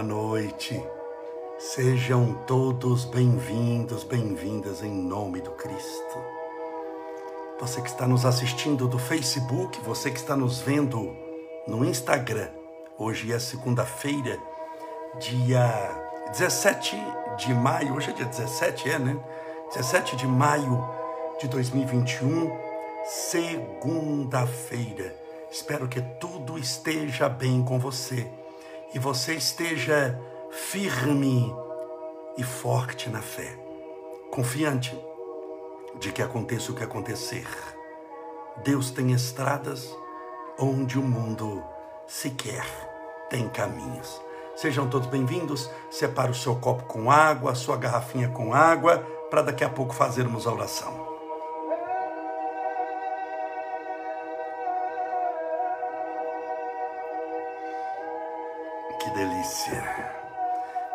Boa noite. Sejam todos bem-vindos, bem-vindas em nome do Cristo. Você que está nos assistindo do Facebook, você que está nos vendo no Instagram. Hoje é segunda-feira, dia 17 de maio. Hoje é dia 17, é, né? 17 de maio de 2021, segunda-feira. Espero que tudo esteja bem com você e você esteja firme e forte na fé, confiante de que aconteça o que acontecer. Deus tem estradas onde o mundo sequer tem caminhos. Sejam todos bem-vindos. Separe o seu copo com água, a sua garrafinha com água, para daqui a pouco fazermos a oração. Que delícia.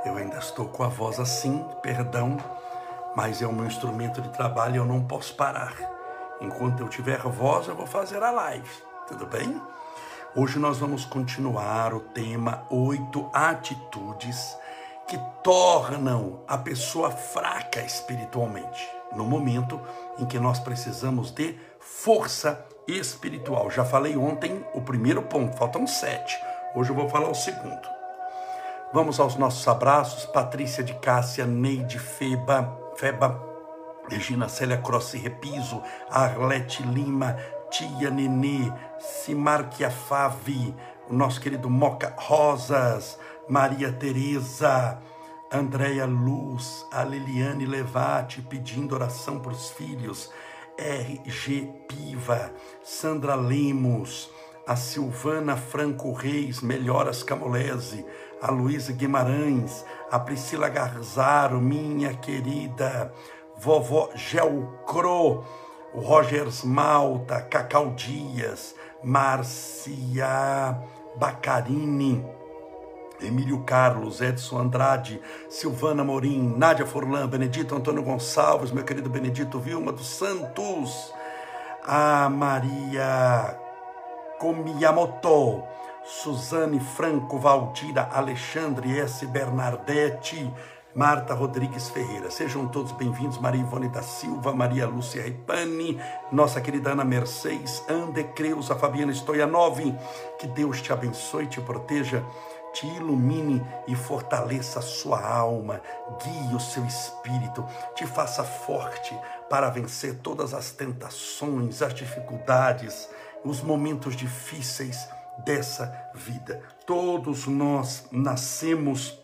Eu ainda estou com a voz assim, perdão, mas é o meu instrumento de trabalho e eu não posso parar. Enquanto eu tiver voz, eu vou fazer a live. Tudo bem? Hoje nós vamos continuar o tema oito atitudes que tornam a pessoa fraca espiritualmente, no momento em que nós precisamos de força espiritual. Já falei ontem o primeiro ponto, faltam sete. Hoje eu vou falar o segundo. Vamos aos nossos abraços. Patrícia de Cássia, Neide Feba, Feba, Regina Célia Crossi Repiso, Arlete Lima, Tia Nenê, Simarquia Fave, o nosso querido Moca Rosas, Maria Tereza, Andréia Luz, a Liliane Levati pedindo oração para os filhos, RG Piva, Sandra Lemos, a Silvana Franco Reis, Melhoras Camolese, a Luísa Guimarães, a Priscila Garzaro, minha querida, vovó Gelcro, o Rogers Malta, Cacau Dias, Márcia Bacarini, Emílio Carlos, Edson Andrade, Silvana Morim, Nádia Forlan, Benedito Antônio Gonçalves, meu querido Benedito Vilma dos Santos, a Maria Komiyamoto, Suzane Franco, Valdira Alexandre S. Bernardetti, Marta Rodrigues Ferreira. Sejam todos bem-vindos, Maria Ivone da Silva, Maria Lúcia Ripani, nossa querida Ana Mercedes, Ande Creuza, Fabiana Stoianov. Que Deus te abençoe, te proteja, te ilumine e fortaleça a sua alma, guie o seu espírito, te faça forte para vencer todas as tentações, as dificuldades, os momentos difíceis dessa vida. Todos nós nascemos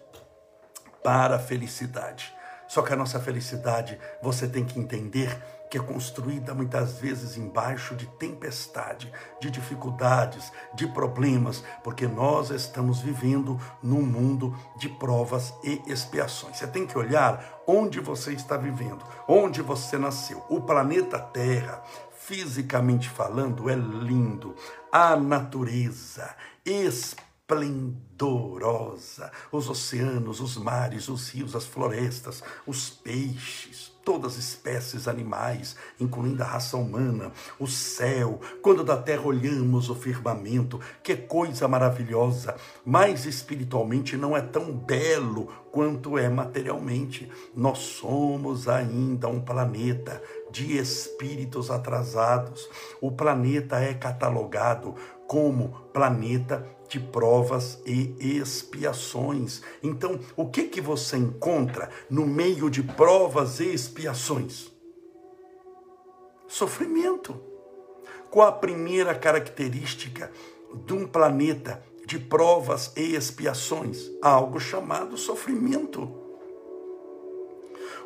para a felicidade. Só que a nossa felicidade, você tem que entender que é construída muitas vezes embaixo de tempestade, de dificuldades, de problemas, porque nós estamos vivendo num mundo de provas e expiações. Você tem que olhar onde você está vivendo, onde você nasceu. O planeta Terra, fisicamente falando, é lindo. A natureza esplendorosa, os oceanos, os mares, os rios, as florestas, os peixes, todas as espécies animais, incluindo a raça humana, o céu, quando da terra olhamos o firmamento, que coisa maravilhosa, mas espiritualmente não é tão belo quanto é materialmente. Nós somos ainda um planeta de espíritos atrasados. O planeta é catalogado como planeta de provas e expiações. Então, o que que você encontra no meio de provas e expiações? Sofrimento. Qual a primeira característica de um planeta de provas e expiações? Algo chamado sofrimento.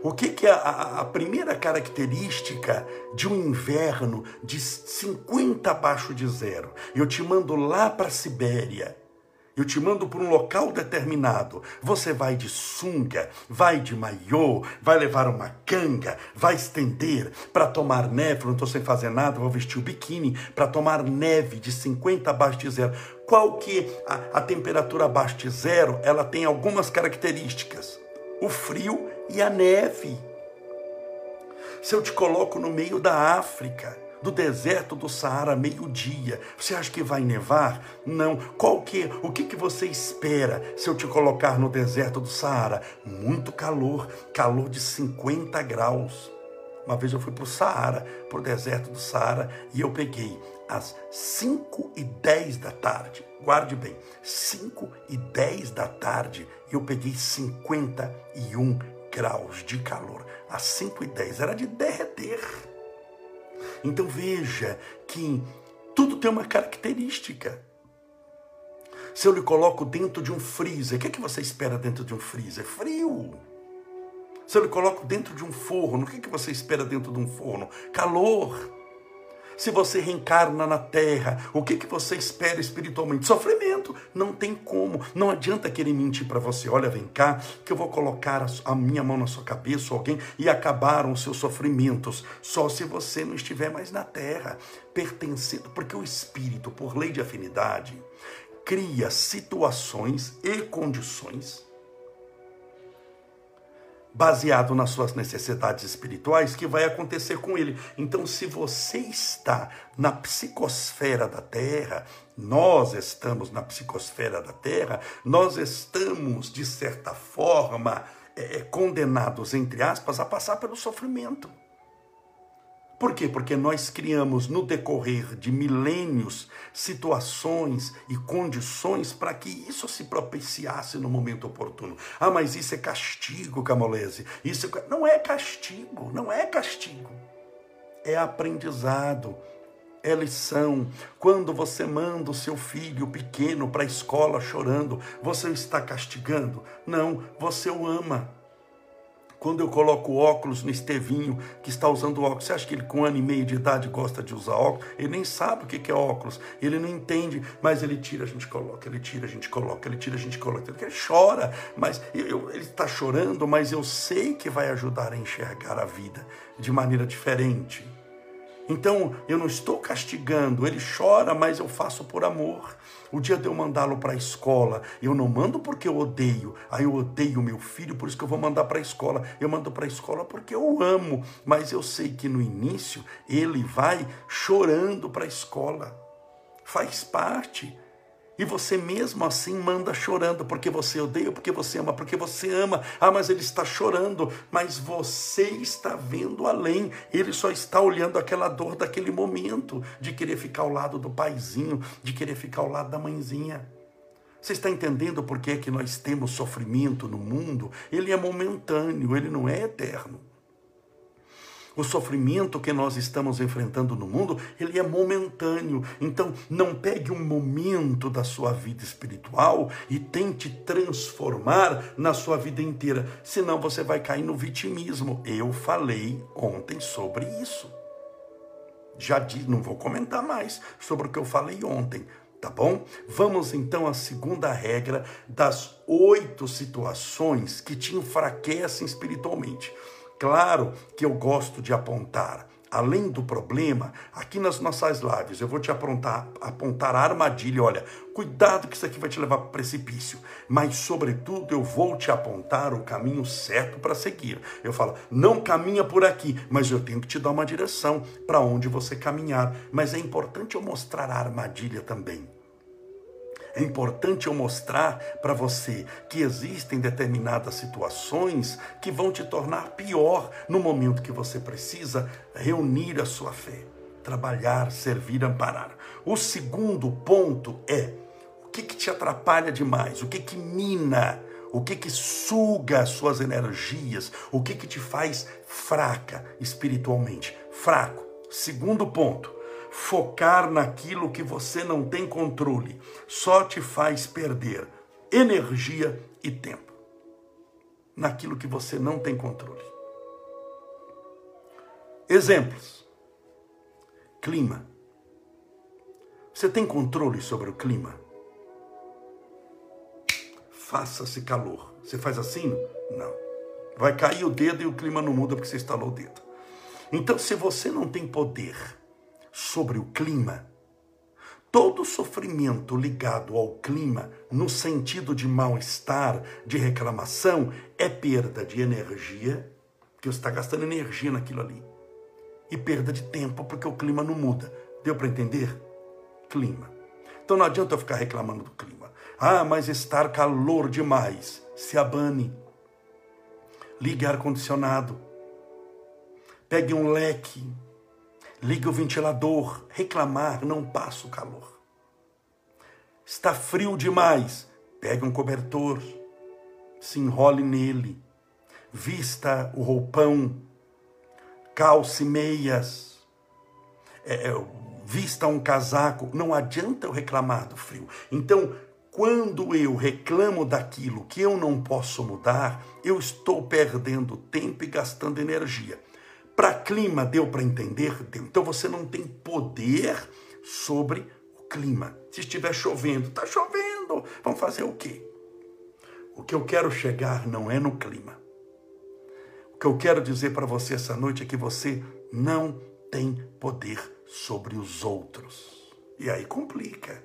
O que, que é a, a, primeira característica de um inverno de 50 abaixo de zero? Eu te mando lá para a Sibéria. Eu te mando para um local determinado. Você vai de sunga, vai de maiô, vai levar uma canga, vai estender para tomar neve. Não estou sem fazer nada, vou vestir o biquíni para tomar neve de 50 abaixo de zero. Qual que a, a temperatura abaixo de zero? Ela tem algumas características. O frio e a neve. Se eu te coloco no meio da África, do deserto do Saara meio-dia. Você acha que vai nevar? Não. Qual que, o que, que você espera se eu te colocar no deserto do Saara? Muito calor, calor de 50 graus. Uma vez eu fui para o Saara, para o deserto do Saara, e eu peguei às 5 e 10 da tarde. Guarde bem, 5 e 10 da tarde, eu peguei 51 graus de calor. Às 5 e 10 era de derreter. Então veja que tudo tem uma característica. Se eu lhe coloco dentro de um freezer, o que, é que você espera dentro de um freezer? Frio. Se eu lhe coloco dentro de um forno, o que, é que você espera dentro de um forno? Calor. Se você reencarna na terra, o que, que você espera espiritualmente? Sofrimento. Não tem como. Não adianta querer mentir para você. Olha, vem cá, que eu vou colocar a minha mão na sua cabeça, alguém, e acabaram os seus sofrimentos. Só se você não estiver mais na terra, pertencendo. Porque o espírito, por lei de afinidade, cria situações e condições baseado nas suas necessidades espirituais que vai acontecer com ele. Então, se você está na psicosfera da Terra, nós estamos na psicosfera da Terra, nós estamos, de certa forma, é, condenados, entre aspas, a passar pelo sofrimento. Por quê? Porque nós criamos no decorrer de milênios situações e condições para que isso se propiciasse no momento oportuno. Ah, mas isso é castigo, Camolese. Isso é... não é castigo, não é castigo. É aprendizado, é lição. Quando você manda o seu filho pequeno para a escola chorando, você o está castigando? Não, você o ama. Quando eu coloco óculos no Estevinho, que está usando óculos, você acha que ele com um ano e meio de idade gosta de usar óculos? Ele nem sabe o que é óculos, ele não entende, mas ele tira, a gente coloca, ele tira, a gente coloca, ele tira, a gente coloca. Ele chora, mas eu, ele está chorando, mas eu sei que vai ajudar a enxergar a vida de maneira diferente. Então eu não estou castigando, ele chora, mas eu faço por amor. O dia de eu mandá-lo para a escola, eu não mando porque eu odeio, aí eu odeio meu filho, por isso que eu vou mandar para a escola. Eu mando para a escola porque eu amo, mas eu sei que no início ele vai chorando para a escola. Faz parte. E você mesmo assim manda chorando, porque você odeia, porque você ama, porque você ama. Ah, mas ele está chorando, mas você está vendo além. Ele só está olhando aquela dor daquele momento, de querer ficar ao lado do paizinho, de querer ficar ao lado da mãezinha. Você está entendendo por que é que nós temos sofrimento no mundo? Ele é momentâneo, ele não é eterno. O sofrimento que nós estamos enfrentando no mundo, ele é momentâneo. Então, não pegue um momento da sua vida espiritual e tente transformar na sua vida inteira, senão você vai cair no vitimismo. Eu falei ontem sobre isso. Já disse, não vou comentar mais sobre o que eu falei ontem, tá bom? Vamos então à segunda regra das oito situações que te enfraquecem espiritualmente. Claro que eu gosto de apontar, além do problema, aqui nas nossas lives, eu vou te apontar, apontar a armadilha. Olha, cuidado que isso aqui vai te levar para o precipício. Mas, sobretudo, eu vou te apontar o caminho certo para seguir. Eu falo, não caminha por aqui, mas eu tenho que te dar uma direção para onde você caminhar. Mas é importante eu mostrar a armadilha também. É importante eu mostrar para você que existem determinadas situações que vão te tornar pior no momento que você precisa reunir a sua fé, trabalhar, servir, amparar. O segundo ponto é o que, que te atrapalha demais, o que, que mina, o que, que suga as suas energias, o que, que te faz fraca espiritualmente. Fraco. Segundo ponto, focar naquilo que você não tem controle só te faz perder energia e tempo. Naquilo que você não tem controle. Exemplos: clima. Você tem controle sobre o clima? Faça-se calor. Você faz assim? Não. Vai cair o dedo e o clima não muda porque você instalou o dedo. Então, se você não tem poder sobre o clima. Todo sofrimento ligado ao clima, no sentido de mal-estar, de reclamação, é perda de energia, que você está gastando energia naquilo ali, e perda de tempo, porque o clima não muda. Deu para entender? Clima. Então não adianta eu ficar reclamando do clima. Ah, mas estar calor demais. Se abane. Ligue ar-condicionado. Pegue um leque. Ligue o ventilador. Reclamar não passa o calor. Está frio demais. Pegue um cobertor. Se enrole nele. Vista o roupão. Calce meias. É, é, vista um casaco. Não adianta eu reclamar do frio. Então, quando eu reclamo daquilo que eu não posso mudar, eu estou perdendo tempo e gastando energia. Para clima, deu para entender? Deu. Então você não tem poder sobre o clima. Se estiver chovendo, está chovendo, vamos fazer o quê? O que eu quero chegar não é no clima. O que eu quero dizer para você essa noite é que você não tem poder sobre os outros. E aí complica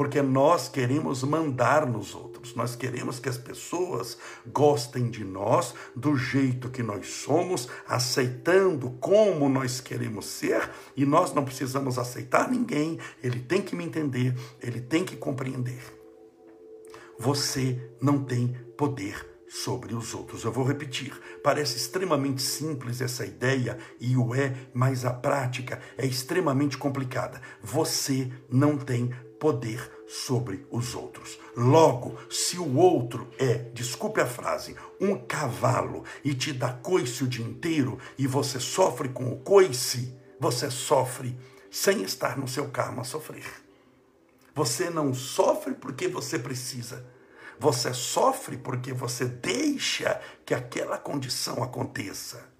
porque nós queremos mandar nos outros, nós queremos que as pessoas gostem de nós do jeito que nós somos, aceitando como nós queremos ser, e nós não precisamos aceitar ninguém, ele tem que me entender, ele tem que compreender. Você não tem poder sobre os outros. Eu vou repetir. Parece extremamente simples essa ideia e o é, mas a prática é extremamente complicada. Você não tem poder sobre os outros. Logo, se o outro é, desculpe a frase, um cavalo e te dá coice o dia inteiro e você sofre com o coice, você sofre sem estar no seu karma a sofrer. Você não sofre porque você precisa. Você sofre porque você deixa que aquela condição aconteça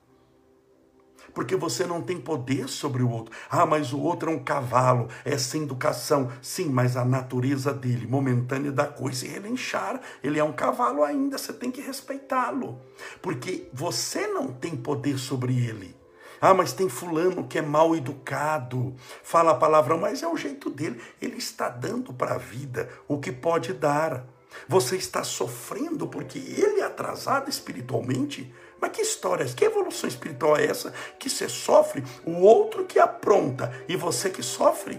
porque você não tem poder sobre o outro. Ah, mas o outro é um cavalo, é sem educação. Sim, mas a natureza dele, momentânea da coisa, e relinchar, ele é um cavalo ainda, você tem que respeitá-lo, porque você não tem poder sobre ele. Ah, mas tem fulano que é mal educado, fala a palavra, mas é o jeito dele. Ele está dando para a vida o que pode dar. Você está sofrendo porque ele é atrasado espiritualmente. Mas que história, que evolução espiritual é essa que você sofre, o outro que apronta e você que sofre?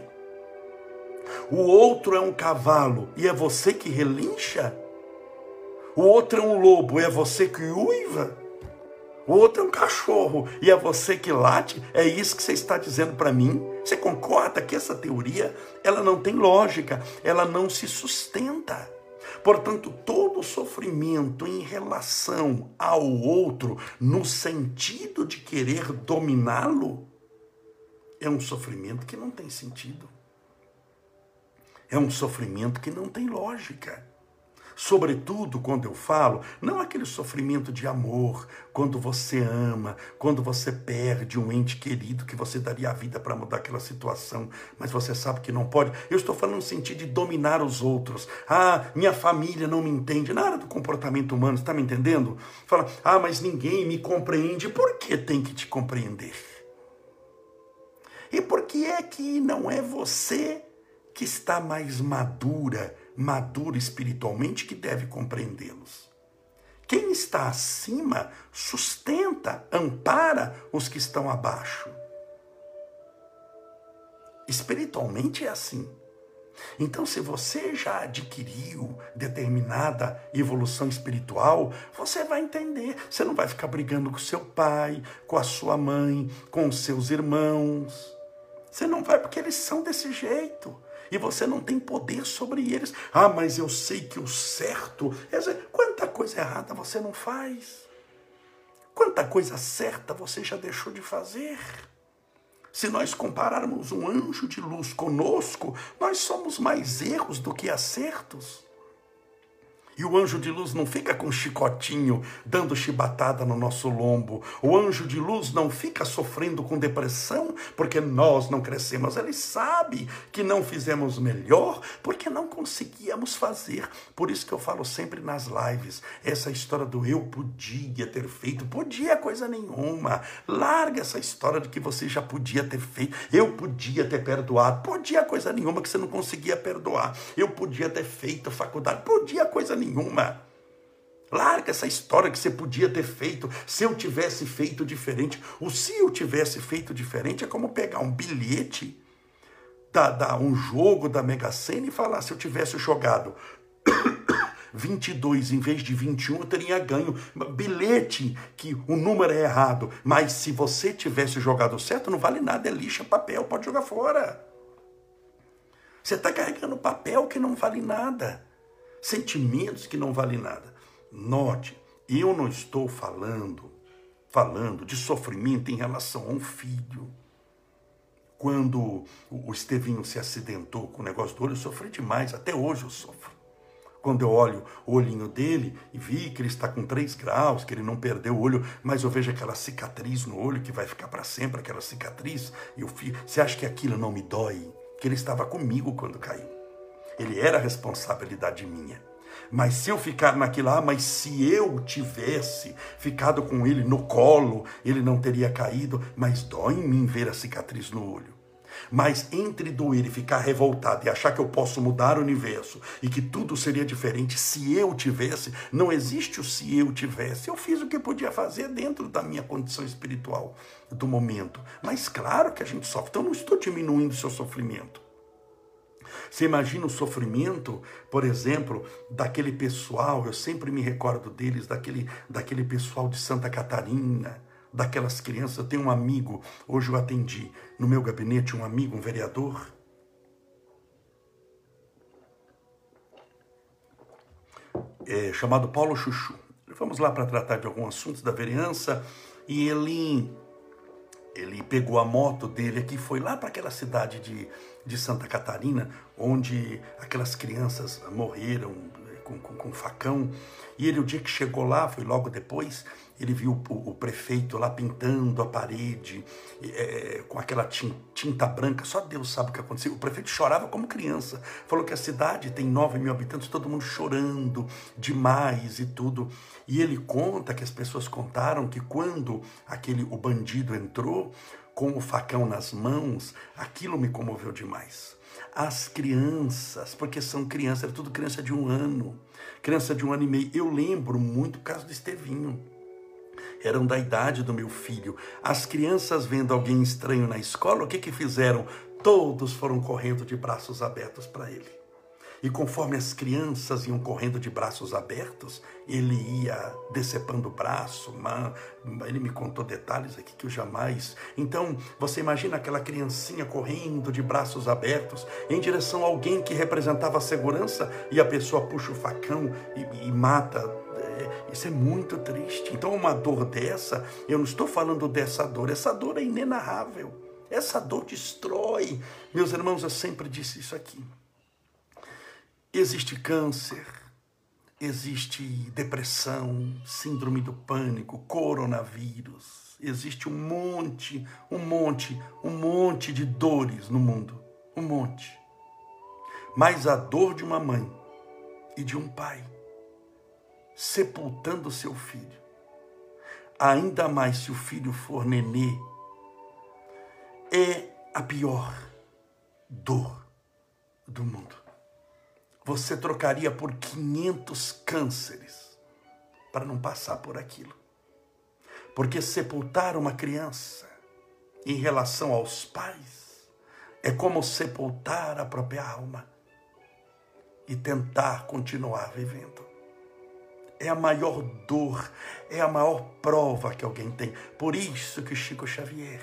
O outro é um cavalo e é você que relincha? O outro é um lobo e é você que uiva? O outro é um cachorro e é você que late? É isso que você está dizendo para mim? Você concorda que essa teoria ela não tem lógica, ela não se sustenta? Portanto, todo sofrimento em relação ao outro, no sentido de querer dominá-lo, é um sofrimento que não tem sentido. É um sofrimento que não tem lógica. Sobretudo quando eu falo, não aquele sofrimento de amor, quando você ama, quando você perde um ente querido que você daria a vida para mudar aquela situação, mas você sabe que não pode. Eu estou falando no sentido de dominar os outros. Ah, minha família não me entende. Nada do comportamento humano, está me entendendo? Fala, ah, mas ninguém me compreende. Por que tem que te compreender? E por que é que não é você que está mais madura? Maduro espiritualmente que deve compreendê-los. Quem está acima sustenta, ampara os que estão abaixo. Espiritualmente é assim. Então, se você já adquiriu determinada evolução espiritual, você vai entender. Você não vai ficar brigando com seu pai, com a sua mãe, com os seus irmãos. Você não vai porque eles são desse jeito e você não tem poder sobre eles. Ah, mas eu sei que o certo. Quanta coisa errada você não faz? Quanta coisa certa você já deixou de fazer? Se nós compararmos um anjo de luz conosco, nós somos mais erros do que acertos. E o anjo de luz não fica com chicotinho dando chibatada no nosso lombo. O anjo de luz não fica sofrendo com depressão porque nós não crescemos. Ele sabe que não fizemos melhor porque não conseguíamos fazer. Por isso que eu falo sempre nas lives, essa história do eu podia ter feito, podia coisa nenhuma. Larga essa história de que você já podia ter feito. Eu podia ter perdoado, podia coisa nenhuma que você não conseguia perdoar. Eu podia ter feito faculdade, podia coisa nenhuma. Larga essa história que você podia ter feito. Se eu tivesse feito diferente. O se eu tivesse feito diferente é como pegar um bilhete, da, da, um jogo da Mega Sena e falar: se eu tivesse jogado 22 em vez de 21, eu teria ganho. Bilhete que o número é errado. Mas se você tivesse jogado certo, não vale nada. É lixo, é papel, pode jogar fora. Você está carregando papel que não vale nada. Sentimentos que não valem nada. Note, eu não estou falando, falando de sofrimento em relação a um filho. Quando o Estevinho se acidentou com o negócio do olho, eu sofri demais, até hoje eu sofro. Quando eu olho o olhinho dele e vi que ele está com 3 graus, que ele não perdeu o olho, mas eu vejo aquela cicatriz no olho que vai ficar para sempre, aquela cicatriz, e eu fico, você acha que aquilo não me dói? Que ele estava comigo quando caiu. Ele era responsabilidade minha. Mas se eu ficar naquilo, ah, mas se eu tivesse ficado com ele no colo, ele não teria caído, mas dói em mim ver a cicatriz no olho. Mas entre doer e ficar revoltado e achar que eu posso mudar o universo e que tudo seria diferente se eu tivesse, não existe o se eu tivesse. Eu fiz o que podia fazer dentro da minha condição espiritual do momento. Mas claro que a gente sofre, então eu não estou diminuindo o seu sofrimento. Você imagina o sofrimento, por exemplo, daquele pessoal, eu sempre me recordo deles, daquele, daquele pessoal de Santa Catarina, daquelas crianças. Eu tenho um amigo, hoje eu atendi no meu gabinete, um amigo, um vereador. É, chamado Paulo Chuchu. Vamos lá para tratar de alguns assuntos da vereança e ele ele pegou a moto dele aqui, foi lá para aquela cidade de, de Santa Catarina, onde aquelas crianças morreram com, com, com facão. E ele, o dia que chegou lá, foi logo depois, ele viu o, o prefeito lá pintando a parede é, com aquela tinta branca. Só Deus sabe o que aconteceu. O prefeito chorava como criança. Falou que a cidade tem 9 mil habitantes, todo mundo chorando demais e tudo. E ele conta que as pessoas contaram que quando aquele o bandido entrou com o facão nas mãos, aquilo me comoveu demais. As crianças, porque são crianças, era tudo criança de um ano, criança de um ano e meio. Eu lembro muito o caso do Estevinho eram da idade do meu filho. As crianças vendo alguém estranho na escola, o que que fizeram? Todos foram correndo de braços abertos para ele. E conforme as crianças iam correndo de braços abertos, ele ia decepando o braço, ele me contou detalhes aqui que eu jamais. Então, você imagina aquela criancinha correndo de braços abertos em direção a alguém que representava a segurança e a pessoa puxa o facão e, e mata isso é muito triste. Então, uma dor dessa, eu não estou falando dessa dor, essa dor é inenarrável. Essa dor destrói. Meus irmãos, eu sempre disse isso aqui. Existe câncer, existe depressão, síndrome do pânico, coronavírus. Existe um monte, um monte, um monte de dores no mundo. Um monte. Mas a dor de uma mãe e de um pai sepultando seu filho. Ainda mais se o filho for nenê, é a pior dor do mundo. Você trocaria por 500 cânceres para não passar por aquilo. Porque sepultar uma criança em relação aos pais é como sepultar a própria alma e tentar continuar vivendo é a maior dor, é a maior prova que alguém tem. Por isso que Chico Xavier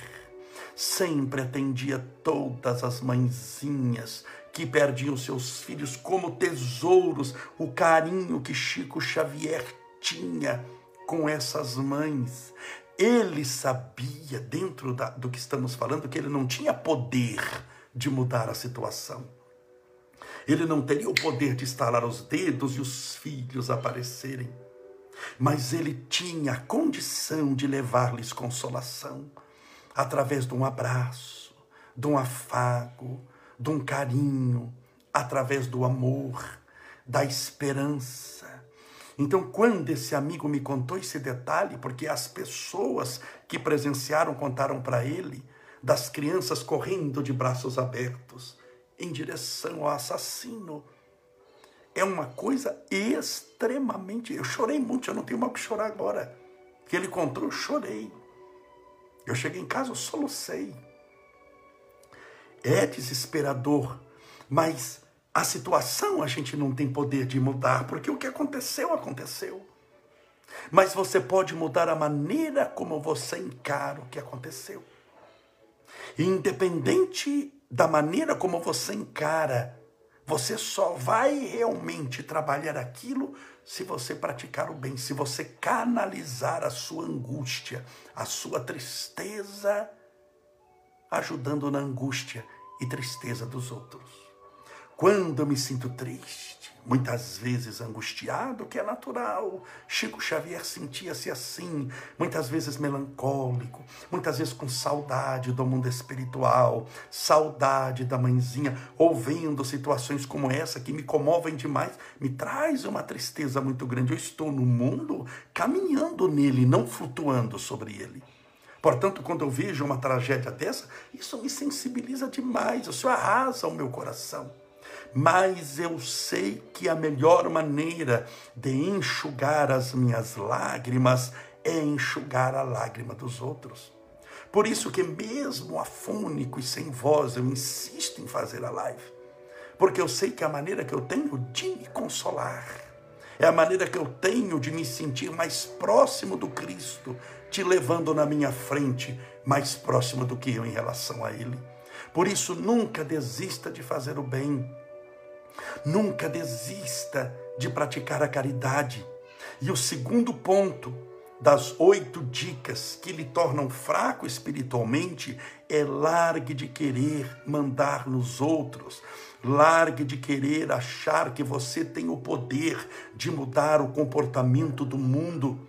sempre atendia todas as mãezinhas que perdiam seus filhos como tesouros, o carinho que Chico Xavier tinha com essas mães. Ele sabia, dentro da, do que estamos falando, que ele não tinha poder de mudar a situação ele não teria o poder de estalar os dedos e os filhos aparecerem. Mas ele tinha a condição de levar-lhes consolação através de um abraço, de um afago, de um carinho, através do amor, da esperança. Então, quando esse amigo me contou esse detalhe, porque as pessoas que presenciaram contaram para ele das crianças correndo de braços abertos, em direção ao assassino. é uma coisa extremamente. Eu chorei muito, eu não tenho mal que chorar agora. Que ele contou, eu chorei. Eu cheguei em casa, eu solucei. É desesperador, mas a situação a gente não tem poder de mudar, porque o que aconteceu, aconteceu. Mas você pode mudar a maneira como você encara o que aconteceu. Independente da maneira como você encara, você só vai realmente trabalhar aquilo se você praticar o bem, se você canalizar a sua angústia, a sua tristeza, ajudando na angústia e tristeza dos outros. Quando eu me sinto triste, muitas vezes angustiado, que é natural, Chico Xavier sentia-se assim, muitas vezes melancólico, muitas vezes com saudade do mundo espiritual, saudade da mãezinha, ouvindo situações como essa que me comovem demais, me traz uma tristeza muito grande. Eu estou no mundo caminhando nele, não flutuando sobre ele. Portanto, quando eu vejo uma tragédia dessa, isso me sensibiliza demais, isso arrasa o meu coração mas eu sei que a melhor maneira de enxugar as minhas lágrimas é enxugar a lágrima dos outros. Por isso que mesmo afônico e sem voz, eu insisto em fazer a live. Porque eu sei que a maneira que eu tenho de me consolar, é a maneira que eu tenho de me sentir mais próximo do Cristo, te levando na minha frente, mais próximo do que eu em relação a Ele. Por isso, nunca desista de fazer o bem. Nunca desista de praticar a caridade. E o segundo ponto das oito dicas que lhe tornam fraco espiritualmente é largue de querer mandar nos outros, largue de querer achar que você tem o poder de mudar o comportamento do mundo.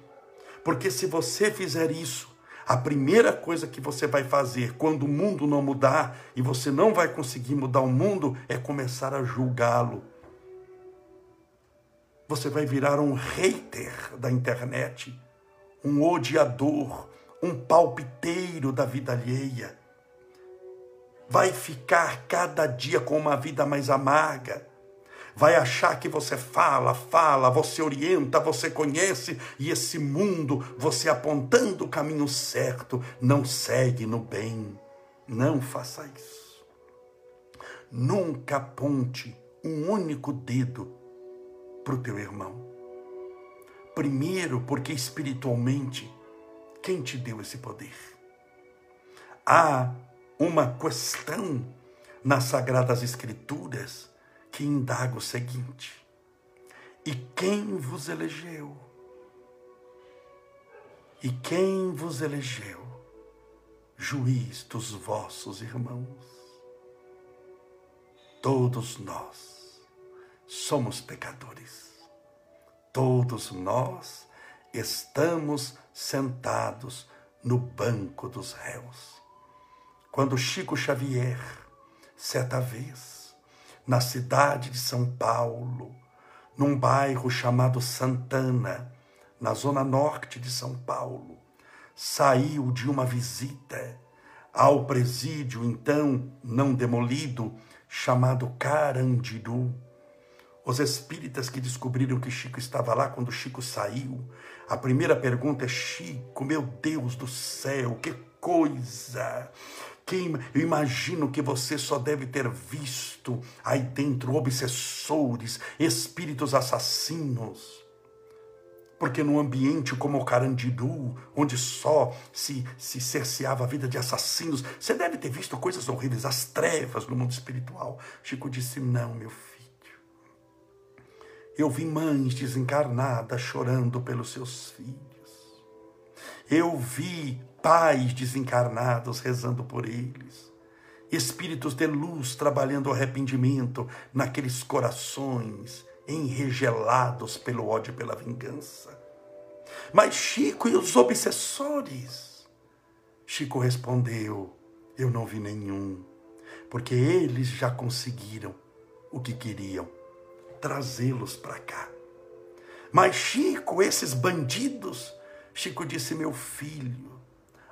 Porque se você fizer isso, a primeira coisa que você vai fazer quando o mundo não mudar e você não vai conseguir mudar o mundo é começar a julgá-lo. Você vai virar um hater da internet, um odiador, um palpiteiro da vida alheia. Vai ficar cada dia com uma vida mais amarga vai achar que você fala, fala, você orienta, você conhece e esse mundo, você apontando o caminho certo, não segue no bem. Não faça isso. Nunca aponte um único dedo para o teu irmão. Primeiro, porque espiritualmente, quem te deu esse poder? Há uma questão nas Sagradas Escrituras que indaga o seguinte: E quem vos elegeu? E quem vos elegeu? Juiz dos vossos irmãos. Todos nós somos pecadores. Todos nós estamos sentados no banco dos réus. Quando Chico Xavier, certa vez, na cidade de São Paulo, num bairro chamado Santana, na zona norte de São Paulo. Saiu de uma visita ao presídio, então não demolido, chamado Carandiru. Os espíritas que descobriram que Chico estava lá quando Chico saiu, a primeira pergunta é: Chico, meu Deus do céu, que coisa! Eu imagino que você só deve ter visto aí dentro obsessores, espíritos assassinos. Porque num ambiente como o Carandiru, onde só se, se cerceava a vida de assassinos, você deve ter visto coisas horríveis, as trevas no mundo espiritual. Chico disse: Não, meu filho. Eu vi mães desencarnadas chorando pelos seus filhos. Eu vi pais desencarnados rezando por eles, espíritos de luz trabalhando o arrependimento naqueles corações enregelados pelo ódio e pela vingança. Mas Chico e os obsessores? Chico respondeu: Eu não vi nenhum, porque eles já conseguiram o que queriam, trazê-los para cá. Mas Chico, esses bandidos, Chico disse: Meu filho,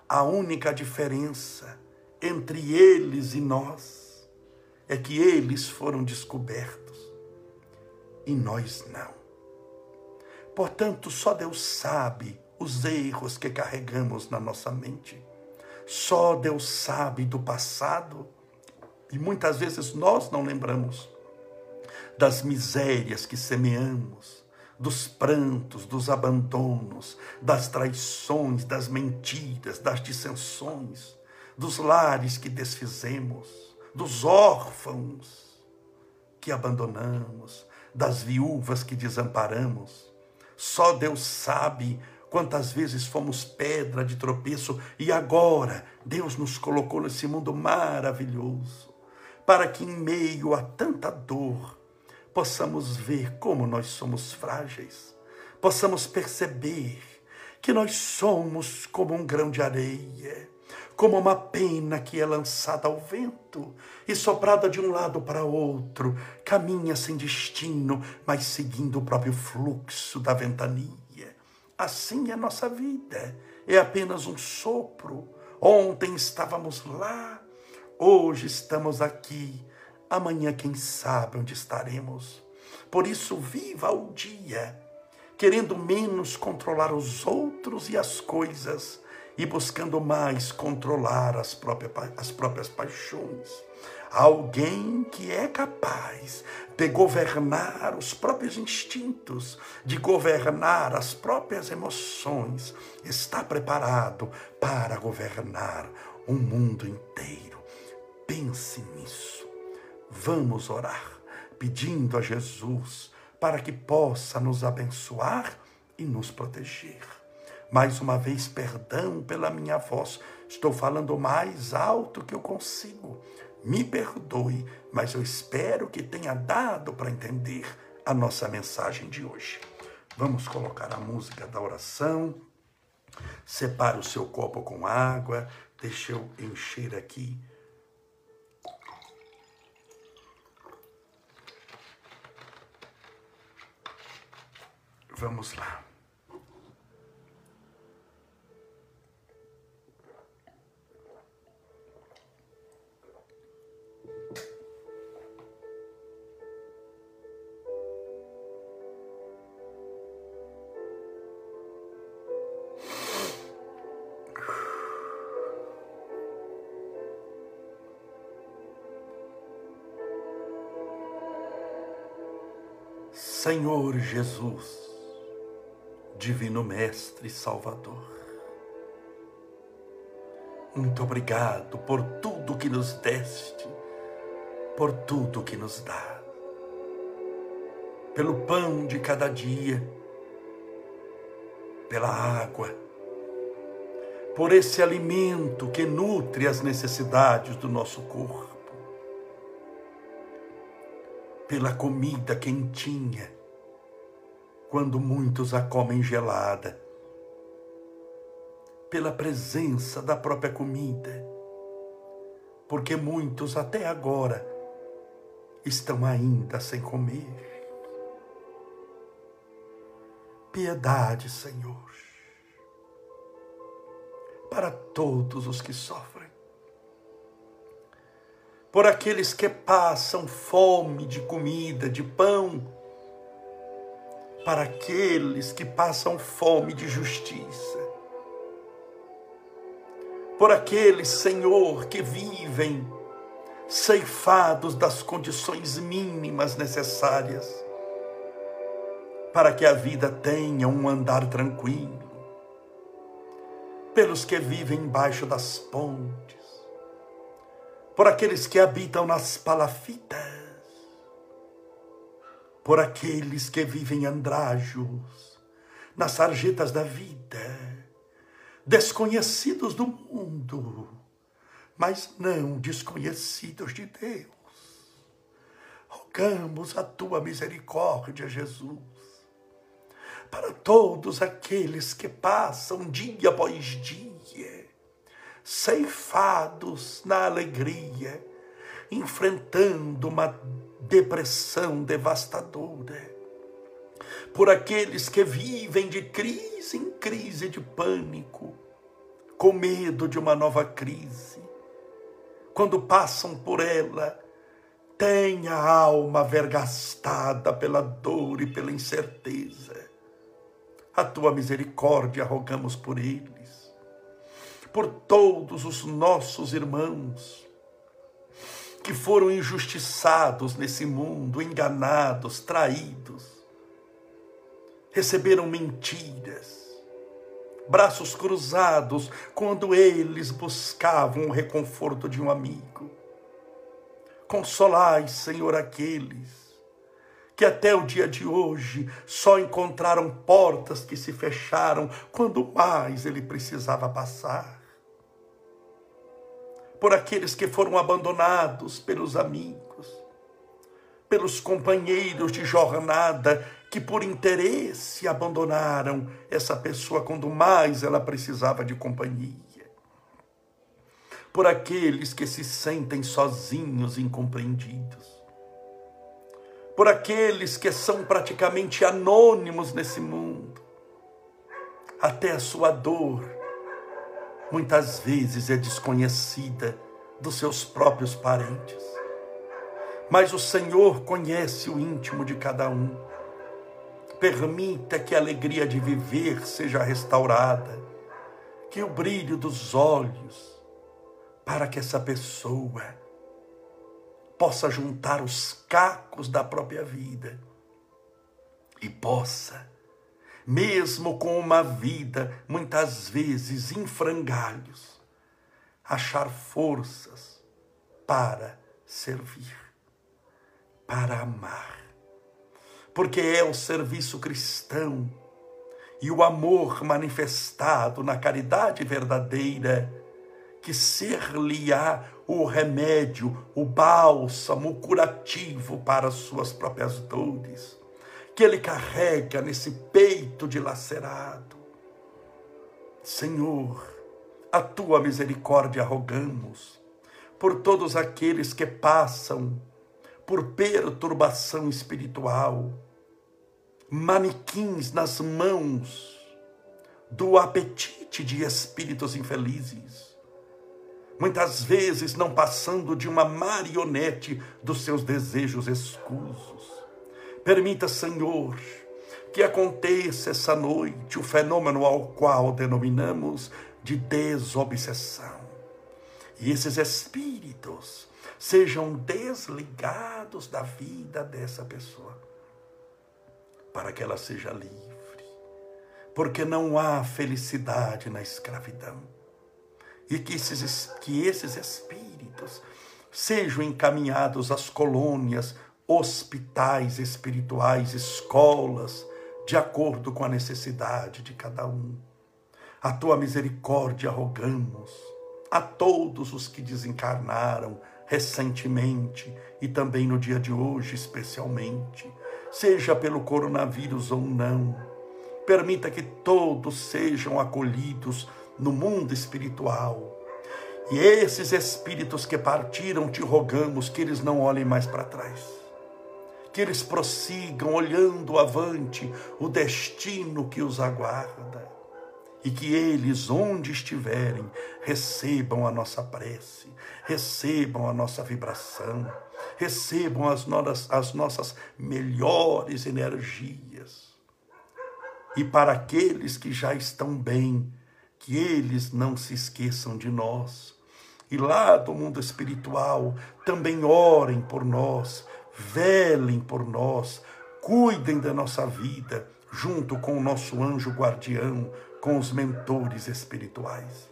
a única diferença entre eles e nós é que eles foram descobertos e nós não. Portanto, só Deus sabe os erros que carregamos na nossa mente. Só Deus sabe do passado e muitas vezes nós não lembramos das misérias que semeamos, dos prantos, dos abandonos, das traições, das mentiras, das dissensões, dos lares que desfizemos, dos órfãos que abandonamos, das viúvas que desamparamos. Só Deus sabe quantas vezes fomos pedra de tropeço e agora Deus nos colocou nesse mundo maravilhoso para que em meio a tanta dor possamos ver como nós somos frágeis, possamos perceber que nós somos como um grão de areia, como uma pena que é lançada ao vento e soprada de um lado para outro, caminha sem destino, mas seguindo o próprio fluxo da ventania. Assim é a nossa vida, é apenas um sopro. Ontem estávamos lá, hoje estamos aqui, amanhã quem sabe onde estaremos. Por isso, viva o dia, querendo menos controlar os outros e as coisas e buscando mais controlar as próprias, as próprias paixões. Alguém que é capaz de governar os próprios instintos, de governar as próprias emoções, está preparado para governar o mundo inteiro. Pense nisso. Vamos orar, pedindo a Jesus para que possa nos abençoar e nos proteger. Mais uma vez, perdão pela minha voz. Estou falando mais alto que eu consigo. Me perdoe, mas eu espero que tenha dado para entender a nossa mensagem de hoje. Vamos colocar a música da oração. Separe o seu copo com água. Deixa eu encher aqui. Vamos lá. Senhor Jesus, Divino Mestre Salvador, muito obrigado por tudo que nos deste, por tudo que nos dá, pelo pão de cada dia, pela água, por esse alimento que nutre as necessidades do nosso corpo, pela comida quentinha quando muitos a comem gelada, pela presença da própria comida, porque muitos até agora estão ainda sem comer. Piedade, Senhor, para todos os que sofrem, por aqueles que passam fome de comida, de pão, para aqueles que passam fome de justiça. Por aqueles, Senhor, que vivem ceifados das condições mínimas necessárias para que a vida tenha um andar tranquilo. Pelos que vivem embaixo das pontes, por aqueles que habitam nas palafitas, por aqueles que vivem andrajos, nas sarjetas da vida, desconhecidos do mundo, mas não desconhecidos de Deus. Rogamos a tua misericórdia, Jesus, para todos aqueles que passam dia após dia, ceifados na alegria, enfrentando uma depressão devastadora, por aqueles que vivem de crise em crise de pânico, com medo de uma nova crise. Quando passam por ela, tem a alma vergastada pela dor e pela incerteza. A tua misericórdia rogamos por eles, por todos os nossos irmãos que foram injustiçados nesse mundo, enganados, traídos, receberam mentiras, braços cruzados quando eles buscavam o reconforto de um amigo. Consolai, Senhor, aqueles que até o dia de hoje só encontraram portas que se fecharam quando mais ele precisava passar. Por aqueles que foram abandonados pelos amigos, pelos companheiros de jornada que por interesse abandonaram essa pessoa quando mais ela precisava de companhia. Por aqueles que se sentem sozinhos incompreendidos. Por aqueles que são praticamente anônimos nesse mundo. Até a sua dor muitas vezes é desconhecida dos seus próprios parentes. Mas o Senhor conhece o íntimo de cada um Permita que a alegria de viver seja restaurada, que o brilho dos olhos, para que essa pessoa possa juntar os cacos da própria vida e possa, mesmo com uma vida muitas vezes em frangalhos, achar forças para servir, para amar. Porque é o serviço cristão e o amor manifestado na caridade verdadeira que ser-lhe-á o remédio, o bálsamo, o curativo para as suas próprias dores, que ele carrega nesse peito dilacerado. Senhor, a tua misericórdia rogamos por todos aqueles que passam por perturbação espiritual, manequins nas mãos do apetite de espíritos infelizes, muitas vezes não passando de uma marionete dos seus desejos escusos. Permita, Senhor, que aconteça essa noite o fenômeno ao qual denominamos de desobsessão. E esses espíritos sejam desligados da vida dessa pessoa para que ela seja livre. Porque não há felicidade na escravidão. E que esses, que esses espíritos sejam encaminhados às colônias, hospitais espirituais, escolas, de acordo com a necessidade de cada um. A tua misericórdia rogamos a todos os que desencarnaram recentemente e também no dia de hoje, especialmente seja pelo coronavírus ou não. Permita que todos sejam acolhidos no mundo espiritual. E esses espíritos que partiram, te rogamos que eles não olhem mais para trás. Que eles prossigam olhando avante o destino que os aguarda. E que eles, onde estiverem, recebam a nossa prece, recebam a nossa vibração recebam as, nossas, as nossas melhores energias. E para aqueles que já estão bem, que eles não se esqueçam de nós. E lá do mundo espiritual também orem por nós, velem por nós, cuidem da nossa vida, junto com o nosso anjo guardião, com os mentores espirituais.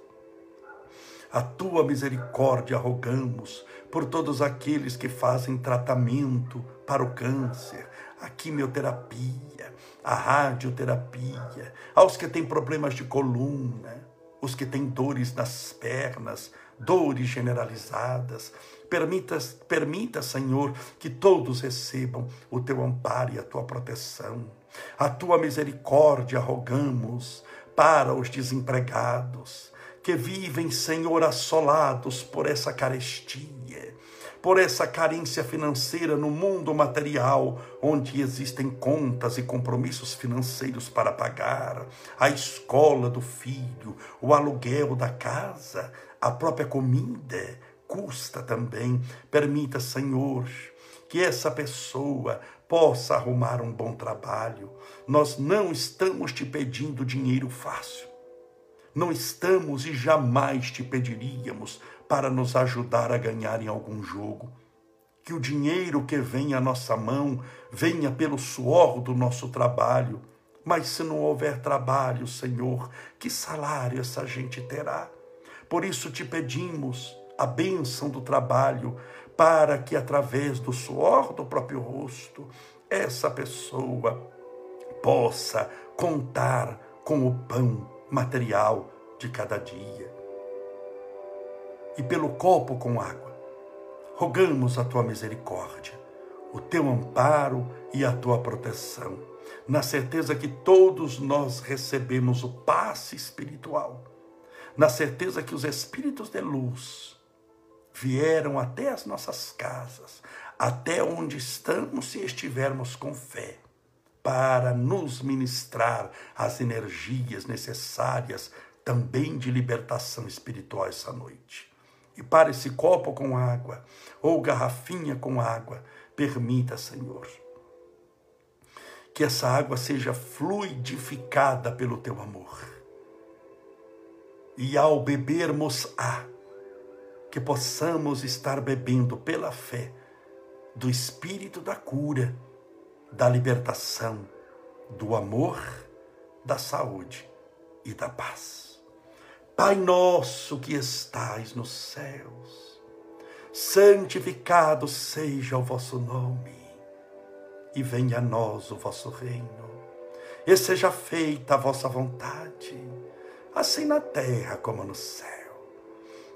A tua misericórdia rogamos por todos aqueles que fazem tratamento para o câncer, a quimioterapia, a radioterapia, aos que têm problemas de coluna, os que têm dores nas pernas, dores generalizadas. Permita, permita, Senhor, que todos recebam o teu amparo e a tua proteção. A tua misericórdia rogamos para os desempregados que vivem, Senhor, assolados por essa carestia por essa carência financeira no mundo material, onde existem contas e compromissos financeiros para pagar, a escola do filho, o aluguel da casa, a própria comida, custa também. Permita, Senhor, que essa pessoa possa arrumar um bom trabalho. Nós não estamos te pedindo dinheiro fácil. Não estamos e jamais te pediríamos para nos ajudar a ganhar em algum jogo. Que o dinheiro que vem à nossa mão venha pelo suor do nosso trabalho. Mas se não houver trabalho, Senhor, que salário essa gente terá? Por isso te pedimos a bênção do trabalho, para que através do suor do próprio rosto, essa pessoa possa contar com o pão material de cada dia. E pelo copo com água, rogamos a tua misericórdia, o teu amparo e a tua proteção, na certeza que todos nós recebemos o passe espiritual, na certeza que os espíritos de luz vieram até as nossas casas, até onde estamos se estivermos com fé, para nos ministrar as energias necessárias também de libertação espiritual essa noite. E para esse copo com água, ou garrafinha com água, permita, Senhor, que essa água seja fluidificada pelo teu amor. E ao bebermos a, que possamos estar bebendo pela fé do espírito da cura, da libertação, do amor, da saúde e da paz. Pai nosso que estais nos céus, santificado seja o vosso nome, e venha a nós o vosso reino, e seja feita a vossa vontade, assim na terra como no céu.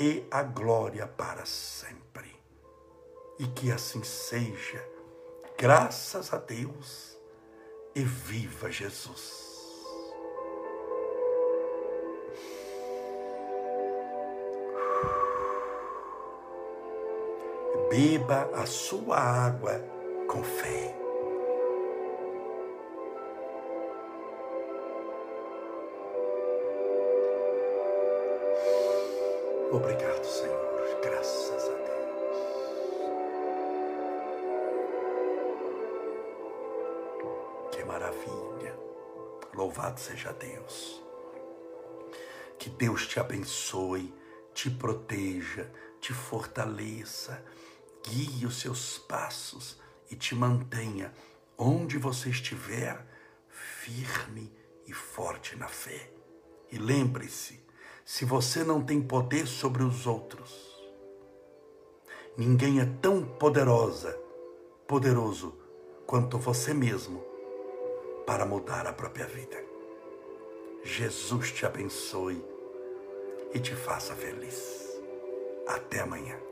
e a glória para sempre. E que assim seja, graças a Deus, e viva Jesus. Beba a sua água com fé. Obrigado, Senhor. Graças a Deus. Que maravilha. Louvado seja Deus. Que Deus te abençoe, te proteja, te fortaleça, guie os seus passos e te mantenha onde você estiver firme e forte na fé. E lembre-se, se você não tem poder sobre os outros. Ninguém é tão poderosa, poderoso quanto você mesmo para mudar a própria vida. Jesus te abençoe e te faça feliz. Até amanhã.